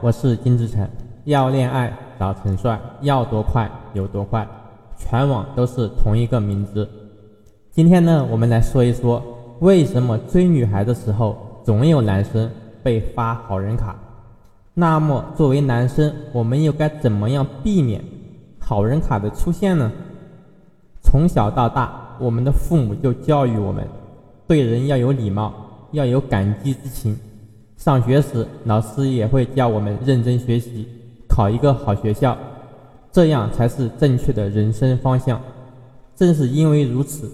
我是金志成。要恋爱找陈帅，要多快有多快，全网都是同一个名字。今天呢，我们来说一说为什么追女孩的时候总有男生被发好人卡。那么作为男生，我们又该怎么样避免好人卡的出现呢？从小到大，我们的父母就教育我们，对人要有礼貌，要有感激之情。上学时，老师也会教我们认真学习，考一个好学校，这样才是正确的人生方向。正是因为如此，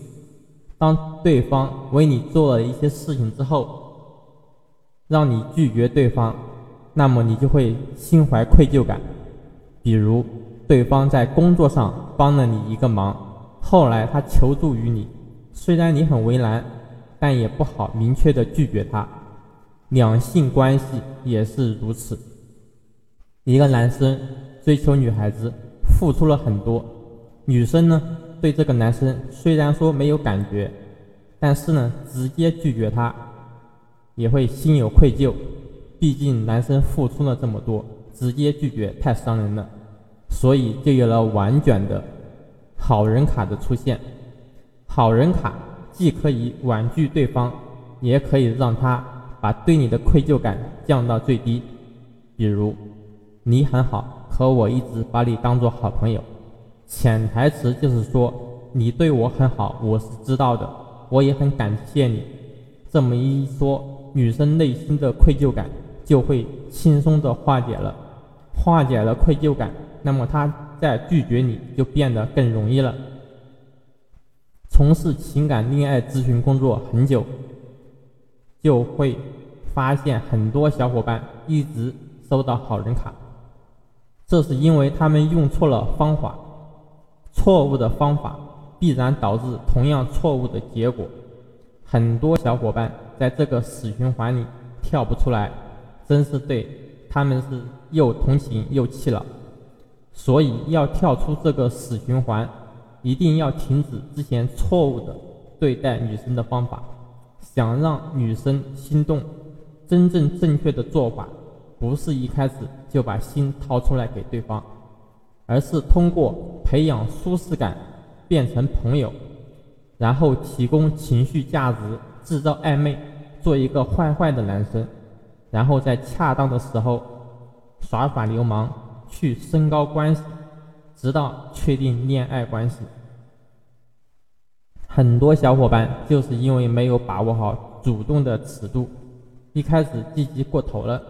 当对方为你做了一些事情之后，让你拒绝对方，那么你就会心怀愧疚感。比如，对方在工作上帮了你一个忙，后来他求助于你，虽然你很为难，但也不好明确的拒绝他。两性关系也是如此。一个男生追求女孩子，付出了很多，女生呢对这个男生虽然说没有感觉，但是呢直接拒绝他，也会心有愧疚。毕竟男生付出了这么多，直接拒绝太伤人了，所以就有了婉转的好人卡的出现。好人卡既可以婉拒对方，也可以让他。把对你的愧疚感降到最低，比如你很好，可我一直把你当做好朋友，潜台词就是说你对我很好，我是知道的，我也很感谢你。这么一说，女生内心的愧疚感就会轻松的化解了，化解了愧疚感，那么她在拒绝你就变得更容易了。从事情感恋爱咨询工作很久。就会发现很多小伙伴一直收到好人卡，这是因为他们用错了方法，错误的方法必然导致同样错误的结果。很多小伙伴在这个死循环里跳不出来，真是对他们是又同情又气了。所以要跳出这个死循环，一定要停止之前错误的对待女生的方法。想让女生心动，真正正确的做法，不是一开始就把心掏出来给对方，而是通过培养舒适感，变成朋友，然后提供情绪价值，制造暧昧，做一个坏坏的男生，然后在恰当的时候耍耍流氓，去升高关系，直到确定恋爱关系。很多小伙伴就是因为没有把握好主动的尺度，一开始积极过头了，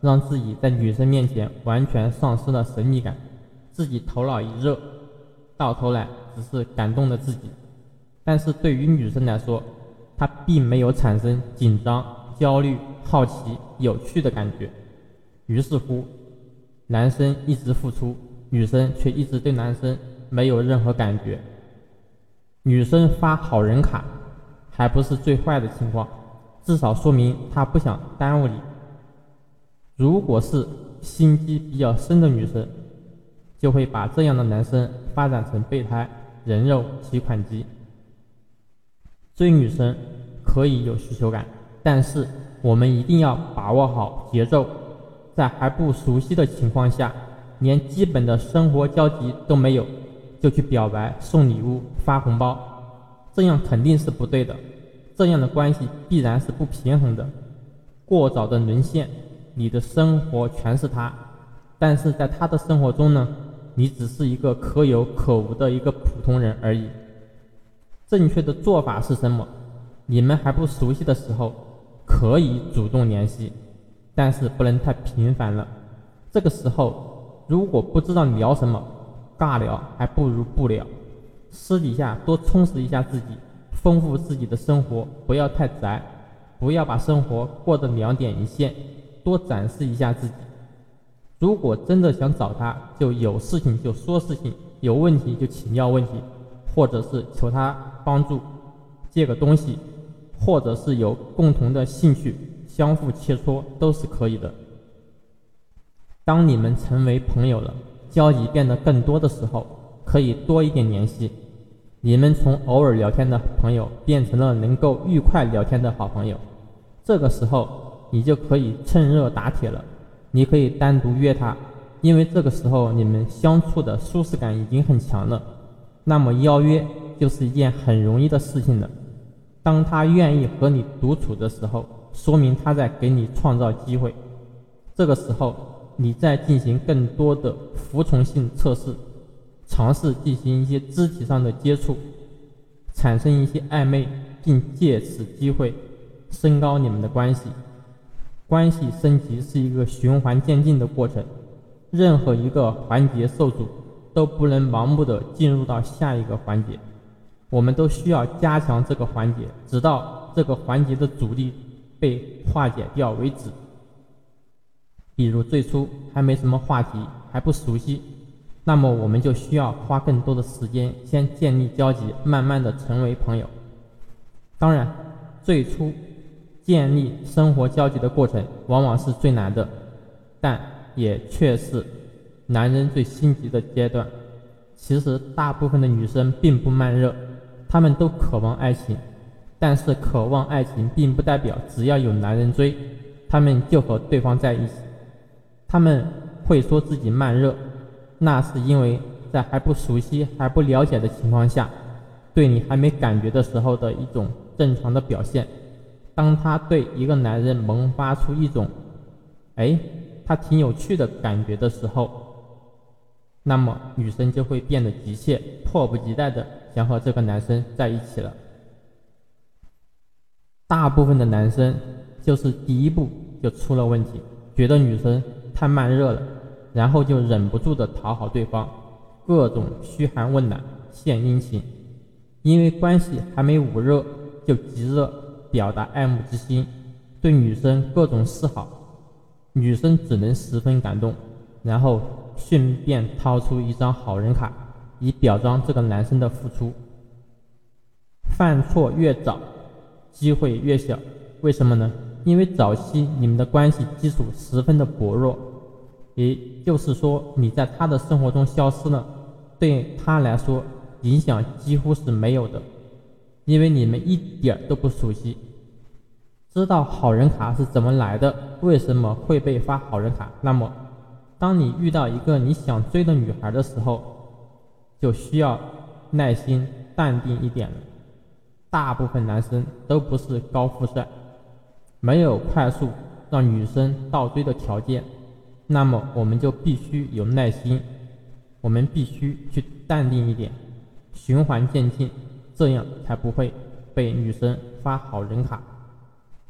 让自己在女生面前完全丧失了神秘感，自己头脑一热，到头来只是感动了自己。但是对于女生来说，她并没有产生紧张、焦虑、好奇、有趣的感觉。于是乎，男生一直付出，女生却一直对男生没有任何感觉。女生发好人卡，还不是最坏的情况，至少说明她不想耽误你。如果是心机比较深的女生，就会把这样的男生发展成备胎、人肉提款机。追女生可以有需求感，但是我们一定要把握好节奏，在还不熟悉的情况下，连基本的生活交集都没有。就去表白、送礼物、发红包，这样肯定是不对的。这样的关系必然是不平衡的。过早的沦陷，你的生活全是他，但是在他的生活中呢，你只是一个可有可无的一个普通人而已。正确的做法是什么？你们还不熟悉的时候，可以主动联系，但是不能太频繁了。这个时候，如果不知道聊什么，尬聊还不如不聊，私底下多充实一下自己，丰富自己的生活，不要太宅，不要把生活过得两点一线，多展示一下自己。如果真的想找他，就有事情就说事情，有问题就请教问题，或者是求他帮助，借个东西，或者是有共同的兴趣，相互切磋都是可以的。当你们成为朋友了。交集变得更多的时候，可以多一点联系。你们从偶尔聊天的朋友变成了能够愉快聊天的好朋友。这个时候，你就可以趁热打铁了。你可以单独约他，因为这个时候你们相处的舒适感已经很强了。那么邀约就是一件很容易的事情了。当他愿意和你独处的时候，说明他在给你创造机会。这个时候，你再进行更多的服从性测试，尝试进行一些肢体上的接触，产生一些暧昧，并借此机会升高你们的关系。关系升级是一个循环渐进的过程，任何一个环节受阻，都不能盲目的进入到下一个环节。我们都需要加强这个环节，直到这个环节的阻力被化解掉为止。比如最初还没什么话题，还不熟悉，那么我们就需要花更多的时间先建立交集，慢慢的成为朋友。当然，最初。建立生活交集的过程往往是最难的，但也却是男人最心急的阶段。其实，大部分的女生并不慢热，她们都渴望爱情，但是渴望爱情并不代表只要有男人追，她们就和对方在一起。他们会说自己慢热，那是因为在还不熟悉、还不了解的情况下，对你还没感觉的时候的一种正常的表现。当他对一个男人萌发出一种“哎，他挺有趣”的感觉的时候，那么女生就会变得急切、迫不及待的想和这个男生在一起了。大部分的男生就是第一步就出了问题，觉得女生太慢热了，然后就忍不住的讨好对方，各种嘘寒问暖、献殷勤，因为关系还没捂热就急热。表达爱慕之心，对女生各种示好，女生只能十分感动，然后顺便掏出一张好人卡，以表彰这个男生的付出。犯错越早，机会越小，为什么呢？因为早期你们的关系基础十分的薄弱，也就是说你在他的生活中消失了，对他来说影响几乎是没有的。因为你们一点都不熟悉，知道好人卡是怎么来的，为什么会被发好人卡？那么，当你遇到一个你想追的女孩的时候，就需要耐心、淡定一点了。大部分男生都不是高富帅，没有快速让女生倒追的条件，那么我们就必须有耐心，我们必须去淡定一点，循环渐进。这样才不会被女生发好人卡。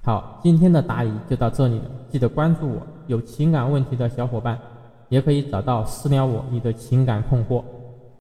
好，今天的答疑就到这里了，记得关注我。有情感问题的小伙伴，也可以找到私聊我你的情感困惑。